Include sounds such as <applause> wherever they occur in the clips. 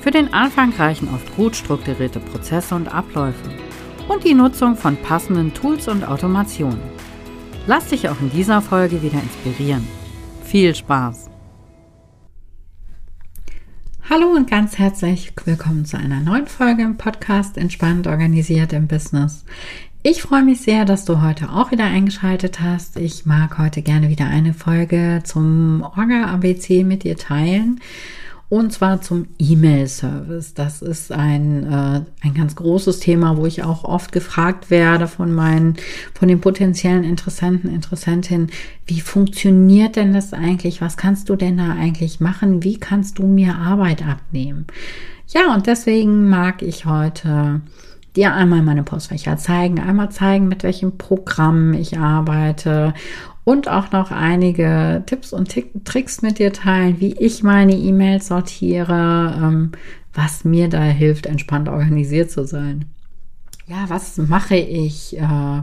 Für den Anfang reichen oft gut strukturierte Prozesse und Abläufe und die Nutzung von passenden Tools und Automationen. Lass dich auch in dieser Folge wieder inspirieren. Viel Spaß! Hallo und ganz herzlich willkommen zu einer neuen Folge im Podcast Entspannt organisiert im Business. Ich freue mich sehr, dass du heute auch wieder eingeschaltet hast. Ich mag heute gerne wieder eine Folge zum Orga ABC mit dir teilen. Und zwar zum E-Mail-Service. Das ist ein, äh, ein ganz großes Thema, wo ich auch oft gefragt werde von meinen, von den potenziellen Interessenten, Interessentinnen, wie funktioniert denn das eigentlich? Was kannst du denn da eigentlich machen? Wie kannst du mir Arbeit abnehmen? Ja, und deswegen mag ich heute dir einmal meine Postfächer zeigen, einmal zeigen, mit welchem Programm ich arbeite und auch noch einige Tipps und Tricks mit dir teilen, wie ich meine E-Mails sortiere, ähm, was mir da hilft, entspannt organisiert zu sein. Ja, was mache ich? Äh,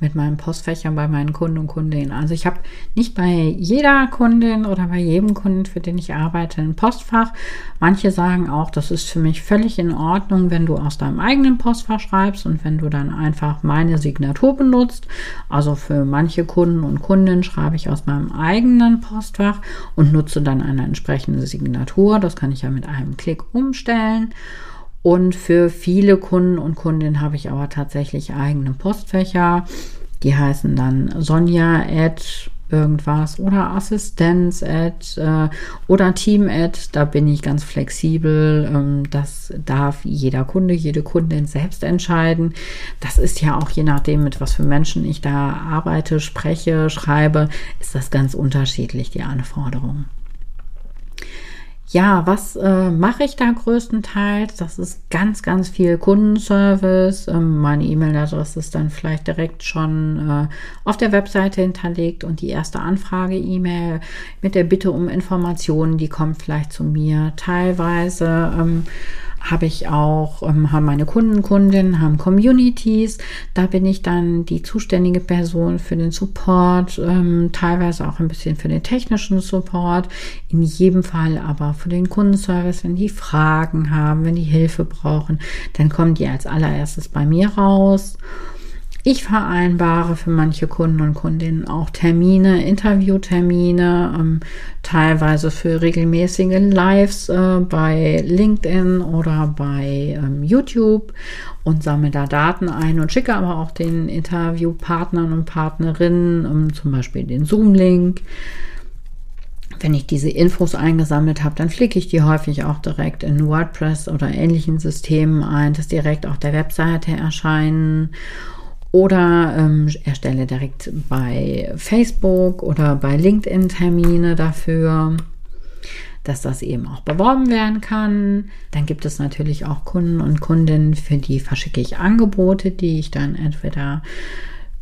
mit meinen Postfächern bei meinen Kunden und Kundinnen. Also ich habe nicht bei jeder Kundin oder bei jedem Kunden, für den ich arbeite, ein Postfach. Manche sagen auch, das ist für mich völlig in Ordnung, wenn du aus deinem eigenen Postfach schreibst und wenn du dann einfach meine Signatur benutzt. Also für manche Kunden und Kundinnen schreibe ich aus meinem eigenen Postfach und nutze dann eine entsprechende Signatur. Das kann ich ja mit einem Klick umstellen. Und für viele Kunden und Kundinnen habe ich aber tatsächlich eigene Postfächer. Die heißen dann Sonja at irgendwas oder Assistenz at äh, oder Team at. Da bin ich ganz flexibel. Ähm, das darf jeder Kunde, jede Kundin selbst entscheiden. Das ist ja auch je nachdem, mit was für Menschen ich da arbeite, spreche, schreibe, ist das ganz unterschiedlich, die Anforderungen. Ja, was äh, mache ich da größtenteils? Das ist ganz, ganz viel Kundenservice. Ähm, meine E-Mail-Adresse ist dann vielleicht direkt schon äh, auf der Webseite hinterlegt und die erste Anfrage-E-Mail mit der Bitte um Informationen, die kommt vielleicht zu mir. Teilweise ähm, habe ich auch, ähm, haben meine Kunden, Kundinnen, haben Communities. Da bin ich dann die zuständige Person für den Support, ähm, teilweise auch ein bisschen für den technischen Support. In jedem Fall aber für den Kundenservice, wenn die Fragen haben, wenn die Hilfe brauchen, dann kommen die als allererstes bei mir raus. Ich vereinbare für manche Kunden und Kundinnen auch Termine, Interviewtermine, ähm, teilweise für regelmäßige Lives äh, bei LinkedIn oder bei ähm, YouTube und sammle da Daten ein und schicke aber auch den Interviewpartnern und Partnerinnen ähm, zum Beispiel den Zoom-Link. Wenn ich diese Infos eingesammelt habe, dann flicke ich die häufig auch direkt in WordPress oder ähnlichen Systemen ein, dass direkt auf der Webseite erscheinen oder ähm, erstelle direkt bei Facebook oder bei LinkedIn Termine dafür, dass das eben auch beworben werden kann. Dann gibt es natürlich auch Kunden und Kundinnen, für die verschicke ich Angebote, die ich dann entweder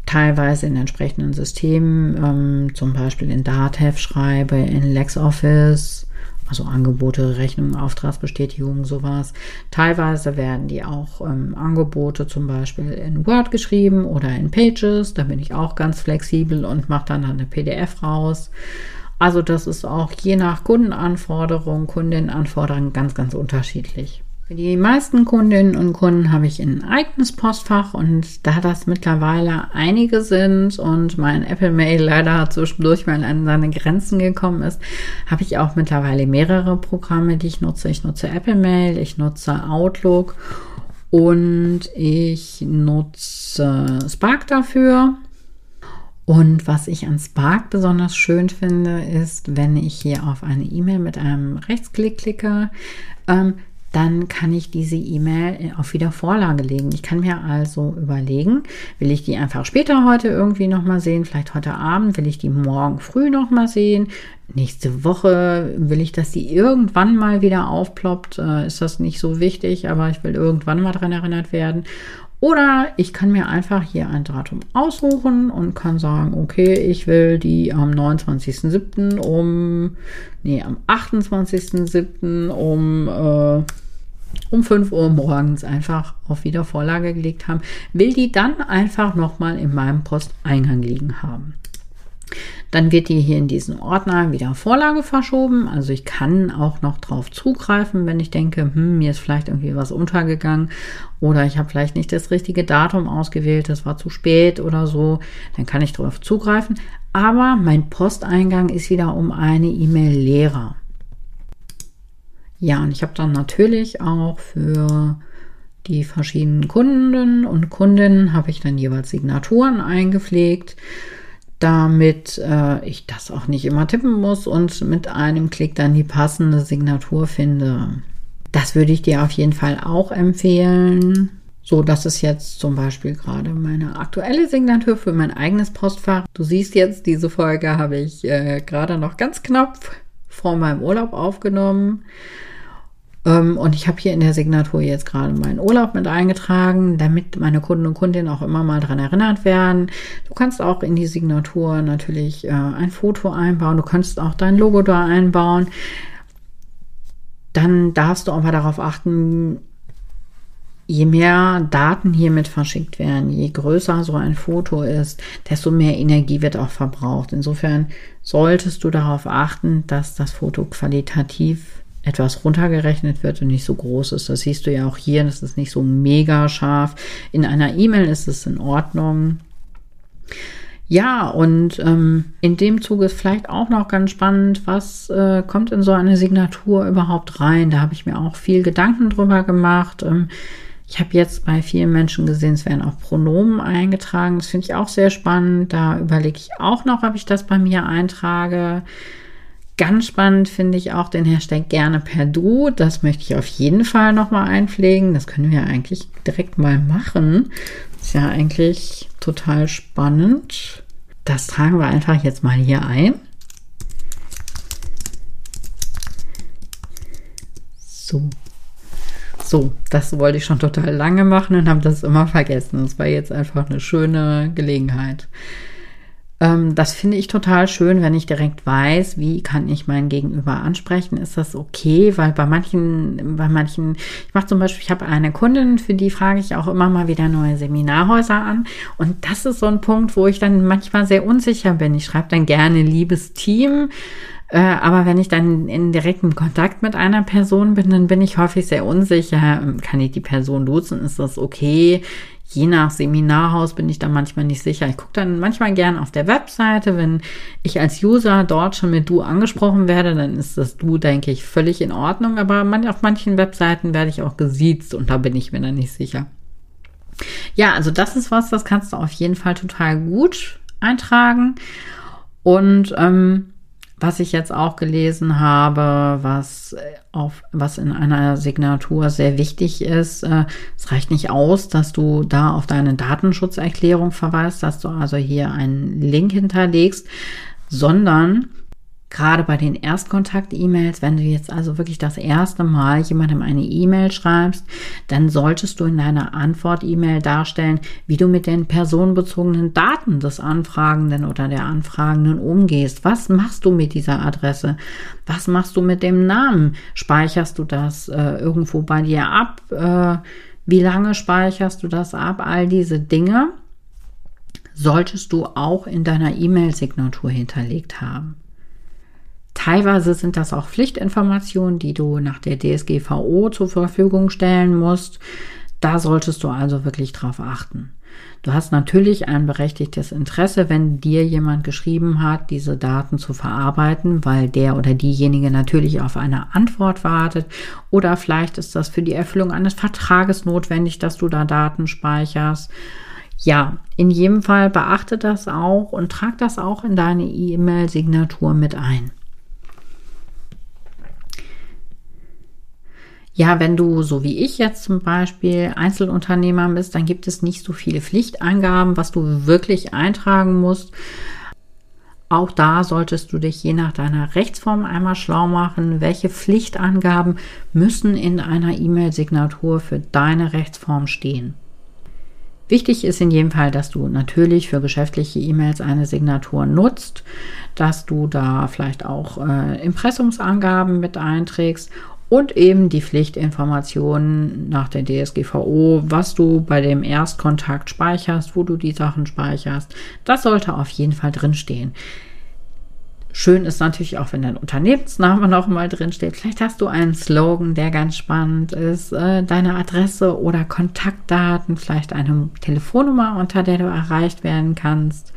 teilweise in entsprechenden Systemen, ähm, zum Beispiel in Datev schreibe, in LexOffice also Angebote, Rechnungen, Auftragsbestätigungen, sowas. Teilweise werden die auch ähm, Angebote zum Beispiel in Word geschrieben oder in Pages. Da bin ich auch ganz flexibel und mache dann eine PDF raus. Also das ist auch je nach Kundenanforderung, Kundinnenanforderungen ganz, ganz unterschiedlich. Für die meisten Kundinnen und Kunden habe ich ein eigenes Postfach und da das mittlerweile einige sind und mein Apple Mail leider zwischendurch mal an seine Grenzen gekommen ist, habe ich auch mittlerweile mehrere Programme, die ich nutze. Ich nutze Apple Mail, ich nutze Outlook und ich nutze Spark dafür. Und was ich an Spark besonders schön finde, ist, wenn ich hier auf eine E-Mail mit einem Rechtsklick klicke, ähm, dann kann ich diese E-Mail auf Wiedervorlage legen. Ich kann mir also überlegen, will ich die einfach später heute irgendwie nochmal sehen, vielleicht heute Abend, will ich die morgen früh nochmal sehen, nächste Woche will ich, dass die irgendwann mal wieder aufploppt, äh, ist das nicht so wichtig, aber ich will irgendwann mal dran erinnert werden. Oder ich kann mir einfach hier ein Datum aussuchen und kann sagen, okay, ich will die am 29.07. um, nee, am 28.07. um, äh, um 5 Uhr morgens einfach auf Wiedervorlage gelegt haben, will die dann einfach nochmal in meinem Posteingang liegen haben. Dann wird die hier in diesen Ordner wieder Vorlage verschoben. Also ich kann auch noch drauf zugreifen, wenn ich denke, hm, mir ist vielleicht irgendwie was untergegangen oder ich habe vielleicht nicht das richtige Datum ausgewählt, das war zu spät oder so. Dann kann ich darauf zugreifen. Aber mein Posteingang ist wieder um eine E-Mail leerer. Ja, und ich habe dann natürlich auch für die verschiedenen Kunden und Kundinnen habe ich dann jeweils Signaturen eingepflegt damit äh, ich das auch nicht immer tippen muss und mit einem Klick dann die passende Signatur finde. Das würde ich dir auf jeden Fall auch empfehlen. So, das ist jetzt zum Beispiel gerade meine aktuelle Signatur für mein eigenes Postfach. Du siehst jetzt, diese Folge habe ich äh, gerade noch ganz knapp vor meinem Urlaub aufgenommen. Ähm, und ich habe hier in der Signatur jetzt gerade meinen Urlaub mit eingetragen, damit meine Kunden und Kundinnen auch immer mal dran erinnert werden. Du kannst auch in die Signatur natürlich äh, ein Foto einbauen. Du kannst auch dein Logo da einbauen. Dann darfst du aber darauf achten, je mehr Daten hiermit verschickt werden, je größer so ein Foto ist, desto mehr Energie wird auch verbraucht. Insofern solltest du darauf achten, dass das Foto qualitativ etwas runtergerechnet wird und nicht so groß ist. Das siehst du ja auch hier, das ist nicht so mega scharf. In einer E-Mail ist es in Ordnung. Ja, und ähm, in dem Zuge ist vielleicht auch noch ganz spannend, was äh, kommt in so eine Signatur überhaupt rein. Da habe ich mir auch viel Gedanken drüber gemacht. Ähm, ich habe jetzt bei vielen Menschen gesehen, es werden auch Pronomen eingetragen. Das finde ich auch sehr spannend. Da überlege ich auch noch, ob ich das bei mir eintrage. Ganz spannend finde ich auch den Hashtag gerne per Du. Das möchte ich auf jeden Fall nochmal einpflegen. Das können wir eigentlich direkt mal machen. Ist ja eigentlich total spannend. Das tragen wir einfach jetzt mal hier ein. So. So, das wollte ich schon total lange machen und habe das immer vergessen. Das war jetzt einfach eine schöne Gelegenheit. Ähm, das finde ich total schön, wenn ich direkt weiß, wie kann ich mein Gegenüber ansprechen. Ist das okay? Weil bei manchen, bei manchen, ich mache zum Beispiel, ich habe eine Kundin, für die frage ich auch immer mal wieder neue Seminarhäuser an. Und das ist so ein Punkt, wo ich dann manchmal sehr unsicher bin. Ich schreibe dann gerne liebes Team. Äh, aber wenn ich dann in direktem Kontakt mit einer Person bin, dann bin ich häufig sehr unsicher. Kann ich die Person duzen? Ist das okay? je nach Seminarhaus bin ich da manchmal nicht sicher. Ich gucke dann manchmal gern auf der Webseite. Wenn ich als User dort schon mit Du angesprochen werde, dann ist das Du, denke ich, völlig in Ordnung. Aber auf manchen Webseiten werde ich auch gesiezt und da bin ich mir dann nicht sicher. Ja, also das ist was, das kannst du auf jeden Fall total gut eintragen. Und ähm, was ich jetzt auch gelesen habe, was äh, auf, was in einer Signatur sehr wichtig ist, äh, es reicht nicht aus, dass du da auf deine Datenschutzerklärung verweist, dass du also hier einen Link hinterlegst, sondern gerade bei den Erstkontakt-E-Mails, wenn du jetzt also wirklich das erste Mal jemandem eine E-Mail schreibst, dann solltest du in deiner Antwort-E-Mail darstellen, wie du mit den personenbezogenen Daten des Anfragenden oder der Anfragenden umgehst. Was machst du mit dieser Adresse? Was machst du mit dem Namen? Speicherst du das äh, irgendwo bei dir ab? Äh, wie lange speicherst du das ab? All diese Dinge solltest du auch in deiner E-Mail-Signatur hinterlegt haben. Teilweise sind das auch Pflichtinformationen, die du nach der DSGVO zur Verfügung stellen musst. Da solltest du also wirklich drauf achten. Du hast natürlich ein berechtigtes Interesse, wenn dir jemand geschrieben hat, diese Daten zu verarbeiten, weil der oder diejenige natürlich auf eine Antwort wartet. Oder vielleicht ist das für die Erfüllung eines Vertrages notwendig, dass du da Daten speicherst. Ja, in jedem Fall beachte das auch und trag das auch in deine E-Mail-Signatur mit ein. Ja, wenn du, so wie ich jetzt zum Beispiel, Einzelunternehmer bist, dann gibt es nicht so viele Pflichtangaben, was du wirklich eintragen musst. Auch da solltest du dich je nach deiner Rechtsform einmal schlau machen, welche Pflichtangaben müssen in einer E-Mail-Signatur für deine Rechtsform stehen. Wichtig ist in jedem Fall, dass du natürlich für geschäftliche E-Mails eine Signatur nutzt, dass du da vielleicht auch äh, Impressumsangaben mit einträgst und eben die Pflichtinformationen nach der DSGVO, was du bei dem Erstkontakt speicherst, wo du die Sachen speicherst. Das sollte auf jeden Fall drinstehen. Schön ist natürlich auch, wenn dein Unternehmensname <laughs> noch mal drin steht. Vielleicht hast du einen Slogan, der ganz spannend ist, äh, deine Adresse oder Kontaktdaten, vielleicht eine Telefonnummer, unter der du erreicht werden kannst.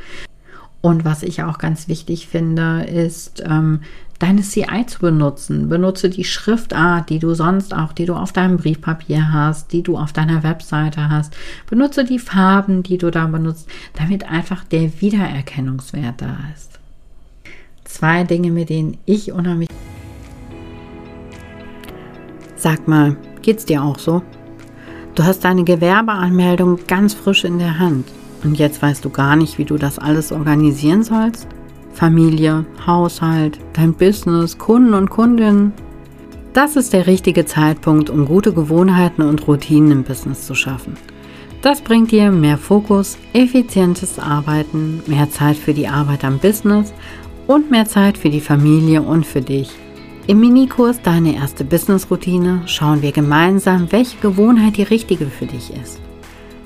Und was ich auch ganz wichtig finde, ist, ähm, deine CI zu benutzen. Benutze die Schriftart, die du sonst auch, die du auf deinem Briefpapier hast, die du auf deiner Webseite hast. Benutze die Farben, die du da benutzt, damit einfach der Wiedererkennungswert da ist. Zwei Dinge, mit denen ich unheimlich. Sag mal, geht's dir auch so? Du hast deine Gewerbeanmeldung ganz frisch in der Hand. Und jetzt weißt du gar nicht, wie du das alles organisieren sollst? Familie, Haushalt, dein Business, Kunden und Kundinnen. Das ist der richtige Zeitpunkt, um gute Gewohnheiten und Routinen im Business zu schaffen. Das bringt dir mehr Fokus, effizientes Arbeiten, mehr Zeit für die Arbeit am Business und mehr Zeit für die Familie und für dich. Im Minikurs Deine erste Business-Routine schauen wir gemeinsam, welche Gewohnheit die richtige für dich ist.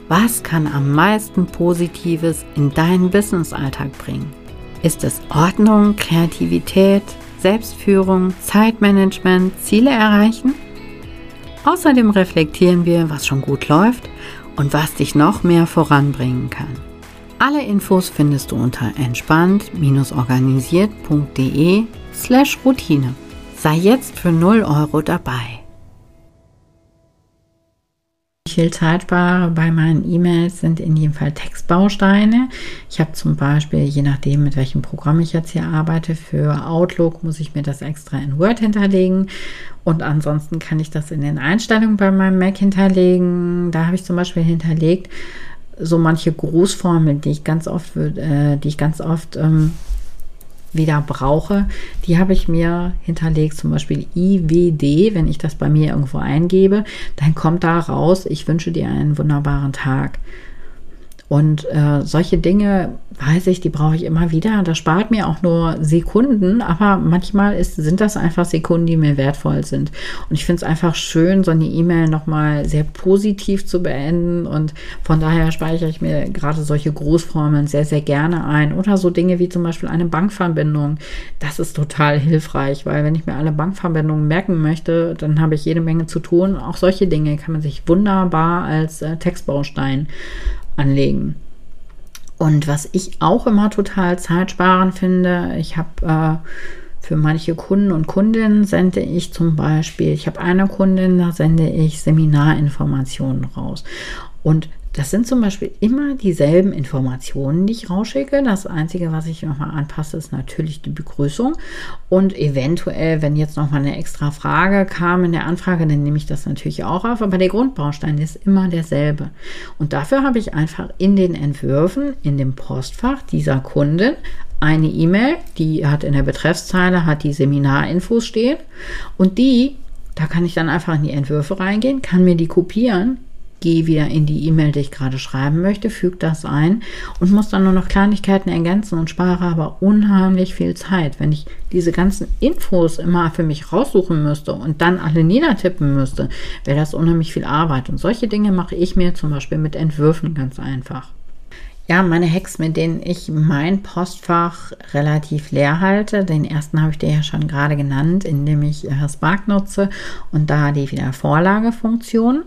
Was kann am meisten Positives in deinen Business-Alltag bringen? Ist es Ordnung, Kreativität, Selbstführung, Zeitmanagement, Ziele erreichen? Außerdem reflektieren wir, was schon gut läuft und was dich noch mehr voranbringen kann. Alle Infos findest du unter entspannt-organisiert.de slash Routine. Sei jetzt für 0 Euro dabei viel Zeit spare bei meinen E-Mails sind in jedem Fall Textbausteine. Ich habe zum Beispiel, je nachdem, mit welchem Programm ich jetzt hier arbeite, für Outlook muss ich mir das extra in Word hinterlegen. Und ansonsten kann ich das in den Einstellungen bei meinem Mac hinterlegen. Da habe ich zum Beispiel hinterlegt, so manche Großformeln, die ich ganz oft, äh, die ich ganz oft ähm, wieder brauche, die habe ich mir hinterlegt, zum Beispiel IWD, wenn ich das bei mir irgendwo eingebe, dann kommt da raus, ich wünsche dir einen wunderbaren Tag. Und äh, solche Dinge, weiß ich, die brauche ich immer wieder. Das spart mir auch nur Sekunden, aber manchmal ist, sind das einfach Sekunden, die mir wertvoll sind. Und ich finde es einfach schön, so eine E-Mail nochmal sehr positiv zu beenden. Und von daher speichere ich mir gerade solche Großformeln sehr, sehr gerne ein. Oder so Dinge wie zum Beispiel eine Bankverbindung. Das ist total hilfreich, weil wenn ich mir alle Bankverbindungen merken möchte, dann habe ich jede Menge zu tun. Auch solche Dinge kann man sich wunderbar als äh, Textbaustein anlegen. Und was ich auch immer total zeitsparend finde, ich habe äh, für manche Kunden und Kundinnen sende ich zum Beispiel, ich habe eine Kundin, da sende ich Seminarinformationen raus. Und das sind zum Beispiel immer dieselben Informationen, die ich rausschicke. Das Einzige, was ich nochmal anpasse, ist natürlich die Begrüßung. Und eventuell, wenn jetzt nochmal eine extra Frage kam in der Anfrage, dann nehme ich das natürlich auch auf. Aber der Grundbaustein ist immer derselbe. Und dafür habe ich einfach in den Entwürfen, in dem Postfach dieser Kundin eine E-Mail, die hat in der Betreffszeile, hat die Seminarinfos stehen. Und die da kann ich dann einfach in die Entwürfe reingehen, kann mir die kopieren, gehe wieder in die E-Mail, die ich gerade schreiben möchte, füge das ein und muss dann nur noch Kleinigkeiten ergänzen und spare aber unheimlich viel Zeit. Wenn ich diese ganzen Infos immer für mich raussuchen müsste und dann alle niedertippen müsste, wäre das unheimlich viel Arbeit. Und solche Dinge mache ich mir zum Beispiel mit Entwürfen ganz einfach. Ja, meine Hacks, mit denen ich mein Postfach relativ leer halte. Den ersten habe ich dir ja schon gerade genannt, indem ich Spark nutze und da die Wiedervorlagefunktion.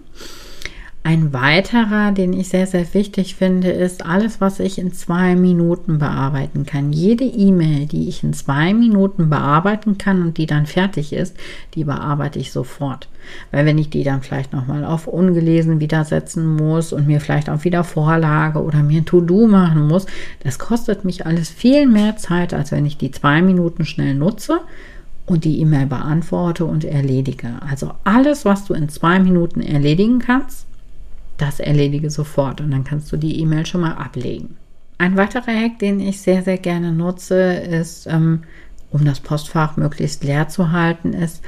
Ein weiterer, den ich sehr, sehr wichtig finde, ist alles, was ich in zwei Minuten bearbeiten kann. Jede E-Mail, die ich in zwei Minuten bearbeiten kann und die dann fertig ist, die bearbeite ich sofort. Weil wenn ich die dann vielleicht nochmal auf ungelesen widersetzen muss und mir vielleicht auch wieder Vorlage oder mir ein To-Do machen muss, das kostet mich alles viel mehr Zeit, als wenn ich die zwei Minuten schnell nutze und die E-Mail beantworte und erledige. Also alles, was du in zwei Minuten erledigen kannst, das erledige sofort und dann kannst du die E-Mail schon mal ablegen. Ein weiterer Hack, den ich sehr, sehr gerne nutze, ist, ähm, um das Postfach möglichst leer zu halten, ist,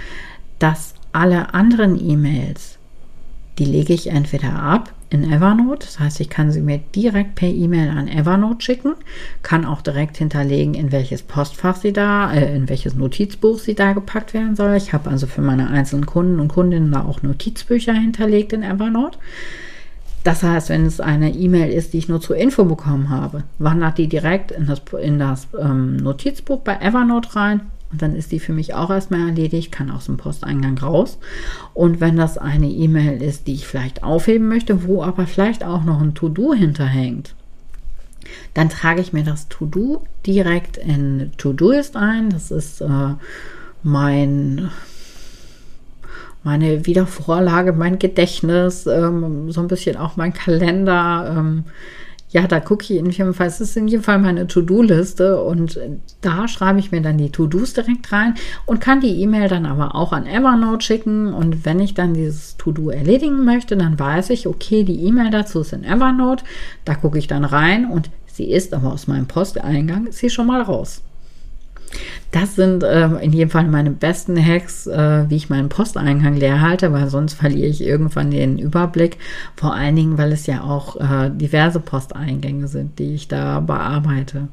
dass alle anderen E-Mails, die lege ich entweder ab in Evernote. Das heißt, ich kann sie mir direkt per E-Mail an Evernote schicken, kann auch direkt hinterlegen, in welches Postfach sie da, äh, in welches Notizbuch sie da gepackt werden soll. Ich habe also für meine einzelnen Kunden und Kundinnen da auch Notizbücher hinterlegt in Evernote. Das heißt, wenn es eine E-Mail ist, die ich nur zur Info bekommen habe, wandert die direkt in das, in das ähm, Notizbuch bei Evernote rein und dann ist die für mich auch erstmal erledigt, kann aus dem Posteingang raus. Und wenn das eine E-Mail ist, die ich vielleicht aufheben möchte, wo aber vielleicht auch noch ein To-Do hinterhängt, dann trage ich mir das To-Do direkt in To-Doist ein. Das ist äh, mein meine Wiedervorlage, mein Gedächtnis, ähm, so ein bisschen auch mein Kalender. Ähm, ja, da gucke ich in jedem Fall, es ist in jedem Fall meine To-Do-Liste und da schreibe ich mir dann die To-Dos direkt rein und kann die E-Mail dann aber auch an Evernote schicken und wenn ich dann dieses To-Do erledigen möchte, dann weiß ich, okay, die E-Mail dazu ist in Evernote, da gucke ich dann rein und sie ist aber aus meinem Posteingang, ist sie schon mal raus. Das sind äh, in jedem Fall meine besten Hacks, äh, wie ich meinen Posteingang leer halte, weil sonst verliere ich irgendwann den Überblick. Vor allen Dingen, weil es ja auch äh, diverse Posteingänge sind, die ich da bearbeite.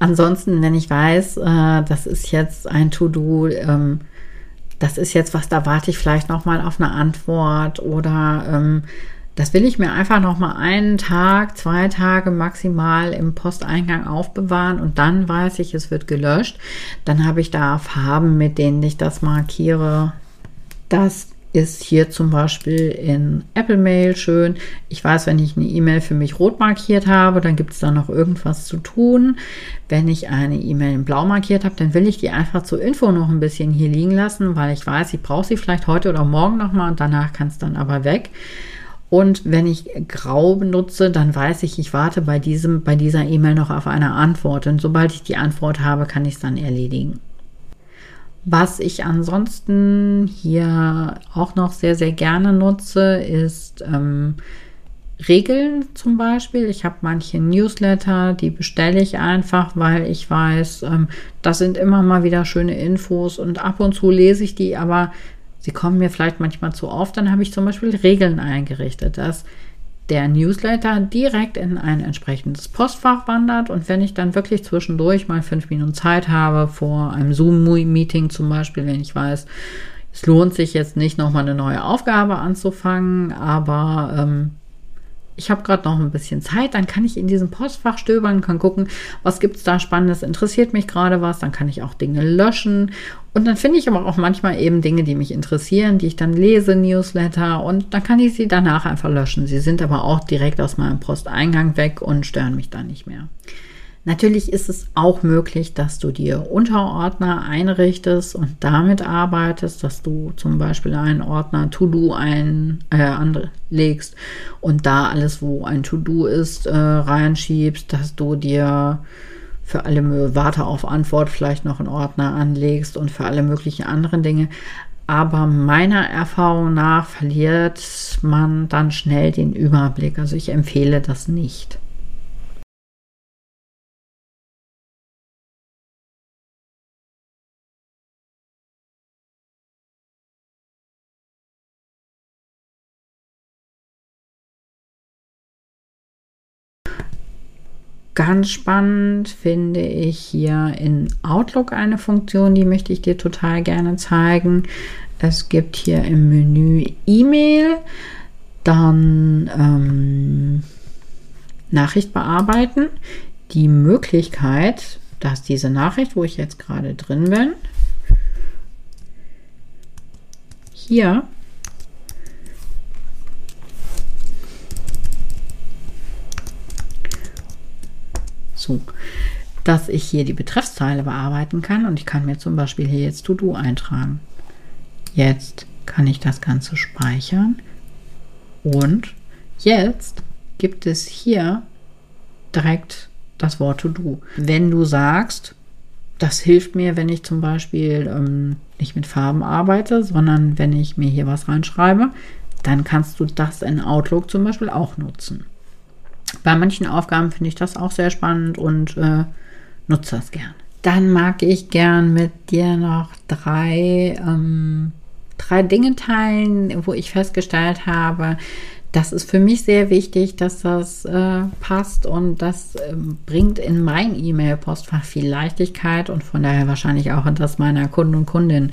Ansonsten, wenn ich weiß, äh, das ist jetzt ein To-Do, ähm, das ist jetzt was, da warte ich vielleicht noch mal auf eine Antwort oder ähm, das will ich mir einfach noch mal einen Tag, zwei Tage maximal im Posteingang aufbewahren und dann weiß ich, es wird gelöscht. Dann habe ich da Farben, mit denen ich das markiere. Das ist hier zum Beispiel in Apple Mail schön. Ich weiß, wenn ich eine E-Mail für mich rot markiert habe, dann gibt es da noch irgendwas zu tun. Wenn ich eine E-Mail in blau markiert habe, dann will ich die einfach zur Info noch ein bisschen hier liegen lassen, weil ich weiß, ich brauche sie vielleicht heute oder morgen nochmal und danach kann es dann aber weg. Und wenn ich grau benutze, dann weiß ich, ich warte bei diesem, bei dieser E-Mail noch auf eine Antwort. Und sobald ich die Antwort habe, kann ich es dann erledigen. Was ich ansonsten hier auch noch sehr, sehr gerne nutze, ist ähm, Regeln zum Beispiel. Ich habe manche Newsletter, die bestelle ich einfach, weil ich weiß, ähm, das sind immer mal wieder schöne Infos und ab und zu lese ich die, aber sie kommen mir vielleicht manchmal zu oft, dann habe ich zum Beispiel Regeln eingerichtet, dass der Newsletter direkt in ein entsprechendes Postfach wandert. Und wenn ich dann wirklich zwischendurch mal fünf Minuten Zeit habe, vor einem Zoom-Meeting zum Beispiel, wenn ich weiß, es lohnt sich jetzt nicht nochmal eine neue Aufgabe anzufangen, aber ähm, ich habe gerade noch ein bisschen Zeit, dann kann ich in diesem Postfach stöbern, kann gucken, was gibt es da Spannendes, interessiert mich gerade was, dann kann ich auch Dinge löschen und dann finde ich aber auch manchmal eben Dinge, die mich interessieren, die ich dann lese, Newsletter und dann kann ich sie danach einfach löschen. Sie sind aber auch direkt aus meinem Posteingang weg und stören mich dann nicht mehr. Natürlich ist es auch möglich, dass du dir Unterordner einrichtest und damit arbeitest, dass du zum Beispiel einen Ordner To-Do ein, äh, anlegst und da alles, wo ein To-Do ist, äh, reinschiebst, dass du dir für alle Warte auf Antwort vielleicht noch einen Ordner anlegst und für alle möglichen anderen Dinge. Aber meiner Erfahrung nach verliert man dann schnell den Überblick. Also ich empfehle das nicht. Ganz spannend finde ich hier in Outlook eine Funktion, die möchte ich dir total gerne zeigen. Es gibt hier im Menü E-Mail, dann ähm, Nachricht bearbeiten, die Möglichkeit, dass diese Nachricht, wo ich jetzt gerade drin bin, hier zu, dass ich hier die Betreffszeile bearbeiten kann und ich kann mir zum Beispiel hier jetzt To-Do eintragen. Jetzt kann ich das Ganze speichern und jetzt gibt es hier direkt das Wort To-Do. Wenn du sagst, das hilft mir, wenn ich zum Beispiel ähm, nicht mit Farben arbeite, sondern wenn ich mir hier was reinschreibe, dann kannst du das in Outlook zum Beispiel auch nutzen. Bei manchen Aufgaben finde ich das auch sehr spannend und äh, nutze das gern. Dann mag ich gern mit dir noch drei, ähm, drei Dinge teilen, wo ich festgestellt habe, das ist für mich sehr wichtig, dass das äh, passt und das äh, bringt in mein E-Mail-Postfach viel Leichtigkeit und von daher wahrscheinlich auch in das meiner Kunden und Kundinnen.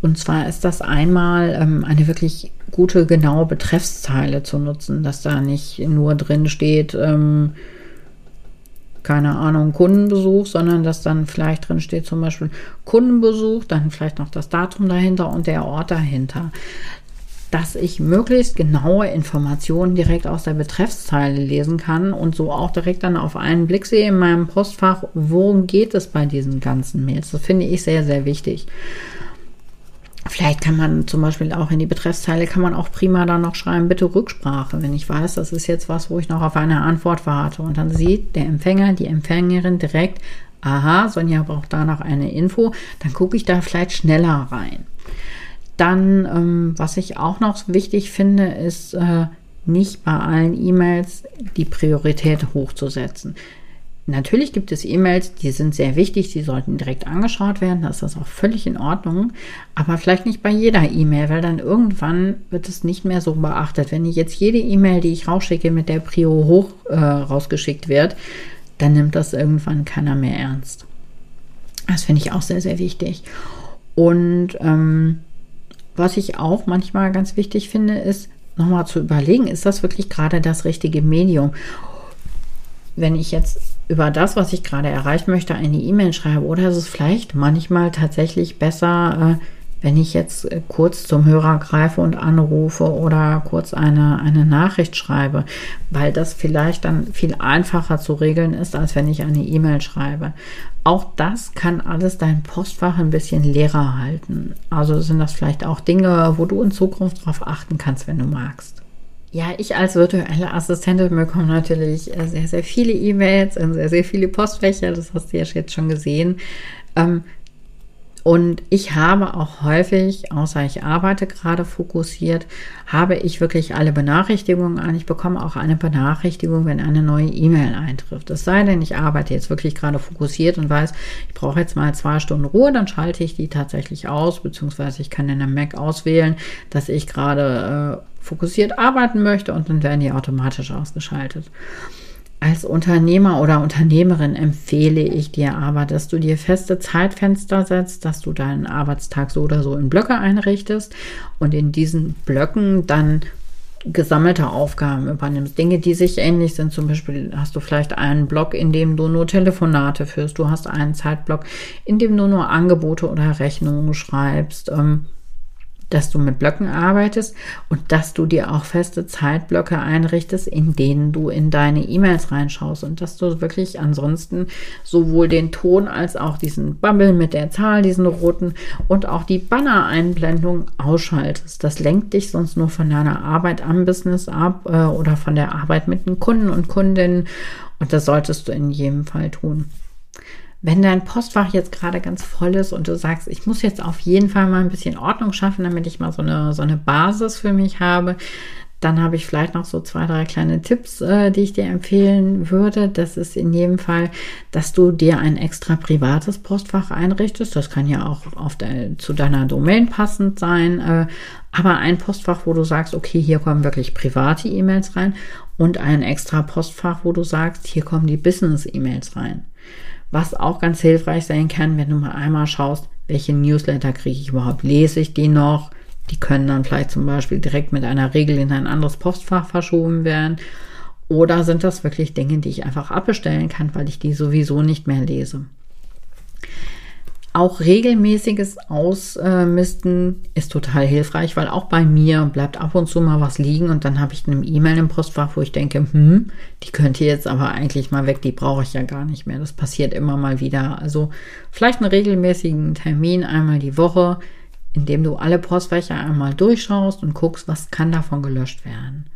Und zwar ist das einmal ähm, eine wirklich gute, genaue Betreffszeile zu nutzen, dass da nicht nur drin steht, ähm, keine Ahnung, Kundenbesuch, sondern dass dann vielleicht drin steht zum Beispiel Kundenbesuch, dann vielleicht noch das Datum dahinter und der Ort dahinter dass ich möglichst genaue Informationen direkt aus der Betreffszeile lesen kann und so auch direkt dann auf einen Blick sehe in meinem Postfach, worum geht es bei diesen ganzen Mails. Das finde ich sehr, sehr wichtig. Vielleicht kann man zum Beispiel auch in die Betreffszeile kann man auch prima dann noch schreiben, bitte Rücksprache, wenn ich weiß, das ist jetzt was, wo ich noch auf eine Antwort warte. Und dann sieht der Empfänger, die Empfängerin direkt, aha, Sonja braucht da noch eine Info, dann gucke ich da vielleicht schneller rein. Dann, ähm, was ich auch noch wichtig finde, ist äh, nicht bei allen E-Mails die Priorität hochzusetzen. Natürlich gibt es E-Mails, die sind sehr wichtig, die sollten direkt angeschaut werden, das ist auch völlig in Ordnung, aber vielleicht nicht bei jeder E-Mail, weil dann irgendwann wird es nicht mehr so beachtet. Wenn ich jetzt jede E-Mail, die ich rausschicke, mit der Prio hoch äh, rausgeschickt wird, dann nimmt das irgendwann keiner mehr ernst. Das finde ich auch sehr, sehr wichtig. Und ähm, was ich auch manchmal ganz wichtig finde, ist nochmal zu überlegen, ist das wirklich gerade das richtige Medium? Wenn ich jetzt über das, was ich gerade erreichen möchte, eine E-Mail schreibe, oder ist es vielleicht manchmal tatsächlich besser, äh, wenn ich jetzt äh, kurz zum Hörer greife und anrufe oder kurz eine, eine Nachricht schreibe, weil das vielleicht dann viel einfacher zu regeln ist, als wenn ich eine E-Mail schreibe. Auch das kann alles dein Postfach ein bisschen leerer halten. Also sind das vielleicht auch Dinge, wo du in Zukunft darauf achten kannst, wenn du magst. Ja, ich als virtuelle Assistentin bekomme natürlich äh, sehr, sehr viele E-Mails und sehr, sehr viele Postfächer. Das hast du ja jetzt schon gesehen. Ähm, und ich habe auch häufig, außer ich arbeite gerade fokussiert, habe ich wirklich alle Benachrichtigungen an. Ich bekomme auch eine Benachrichtigung, wenn eine neue E-Mail eintrifft. Es sei denn, ich arbeite jetzt wirklich gerade fokussiert und weiß, ich brauche jetzt mal zwei Stunden Ruhe, dann schalte ich die tatsächlich aus, beziehungsweise ich kann in der Mac auswählen, dass ich gerade äh, fokussiert arbeiten möchte und dann werden die automatisch ausgeschaltet. Als Unternehmer oder Unternehmerin empfehle ich dir aber, dass du dir feste Zeitfenster setzt, dass du deinen Arbeitstag so oder so in Blöcke einrichtest und in diesen Blöcken dann gesammelte Aufgaben übernimmst. Dinge, die sich ähnlich sind. Zum Beispiel hast du vielleicht einen Block, in dem du nur Telefonate führst. Du hast einen Zeitblock, in dem du nur Angebote oder Rechnungen schreibst. Ähm, dass du mit Blöcken arbeitest und dass du dir auch feste Zeitblöcke einrichtest, in denen du in deine E-Mails reinschaust und dass du wirklich ansonsten sowohl den Ton als auch diesen Bubble mit der Zahl, diesen roten und auch die Banner-Einblendung ausschaltest. Das lenkt dich sonst nur von deiner Arbeit am Business ab äh, oder von der Arbeit mit den Kunden und Kundinnen und das solltest du in jedem Fall tun. Wenn dein Postfach jetzt gerade ganz voll ist und du sagst, ich muss jetzt auf jeden Fall mal ein bisschen Ordnung schaffen, damit ich mal so eine, so eine Basis für mich habe, dann habe ich vielleicht noch so zwei, drei kleine Tipps, äh, die ich dir empfehlen würde. Das ist in jedem Fall, dass du dir ein extra privates Postfach einrichtest. Das kann ja auch auf der, zu deiner Domain passend sein. Äh, aber ein Postfach, wo du sagst, okay, hier kommen wirklich private E-Mails rein und ein extra Postfach, wo du sagst, hier kommen die Business-E-Mails rein. Was auch ganz hilfreich sein kann, wenn du mal einmal schaust, welche Newsletter kriege ich überhaupt, lese ich die noch? Die können dann vielleicht zum Beispiel direkt mit einer Regel in ein anderes Postfach verschoben werden. Oder sind das wirklich Dinge, die ich einfach abbestellen kann, weil ich die sowieso nicht mehr lese? Auch regelmäßiges Ausmisten ist total hilfreich, weil auch bei mir bleibt ab und zu mal was liegen und dann habe ich eine E-Mail im Postfach, wo ich denke, hm, die könnte jetzt aber eigentlich mal weg, die brauche ich ja gar nicht mehr. Das passiert immer mal wieder. Also vielleicht einen regelmäßigen Termin einmal die Woche, in dem du alle Postfächer einmal durchschaust und guckst, was kann davon gelöscht werden.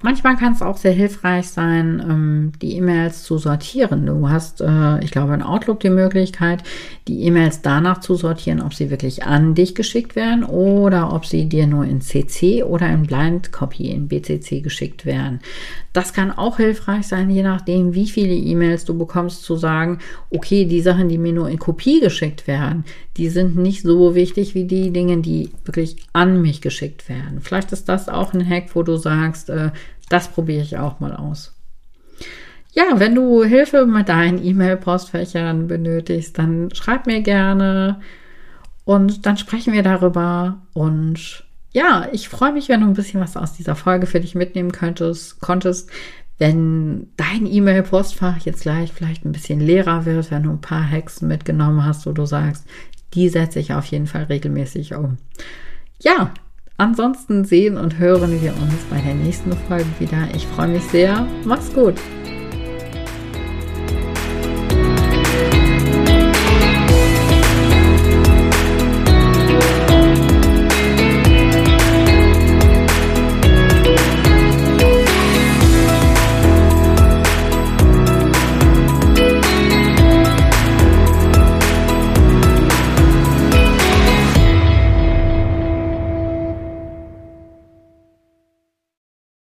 Manchmal kann es auch sehr hilfreich sein, ähm, die E-Mails zu sortieren. Du hast, äh, ich glaube, in Outlook die Möglichkeit, die E-Mails danach zu sortieren, ob sie wirklich an dich geschickt werden oder ob sie dir nur in CC oder in Blind Copy in BCC geschickt werden. Das kann auch hilfreich sein, je nachdem, wie viele E-Mails du bekommst, zu sagen, okay, die Sachen, die mir nur in Kopie geschickt werden, die sind nicht so wichtig wie die Dinge, die wirklich an mich geschickt werden. Vielleicht ist das auch ein Hack, wo du sagst, äh, das probiere ich auch mal aus. Ja, wenn du Hilfe mit deinen E-Mail-Postfächern benötigst, dann schreib mir gerne und dann sprechen wir darüber. Und ja, ich freue mich, wenn du ein bisschen was aus dieser Folge für dich mitnehmen könntest, konntest. Wenn dein E-Mail-Postfach jetzt gleich vielleicht ein bisschen leerer wird, wenn du ein paar Hexen mitgenommen hast, wo du sagst, die setze ich auf jeden Fall regelmäßig um. Ja, Ansonsten sehen und hören wir uns bei der nächsten Folge wieder. Ich freue mich sehr. Mach's gut.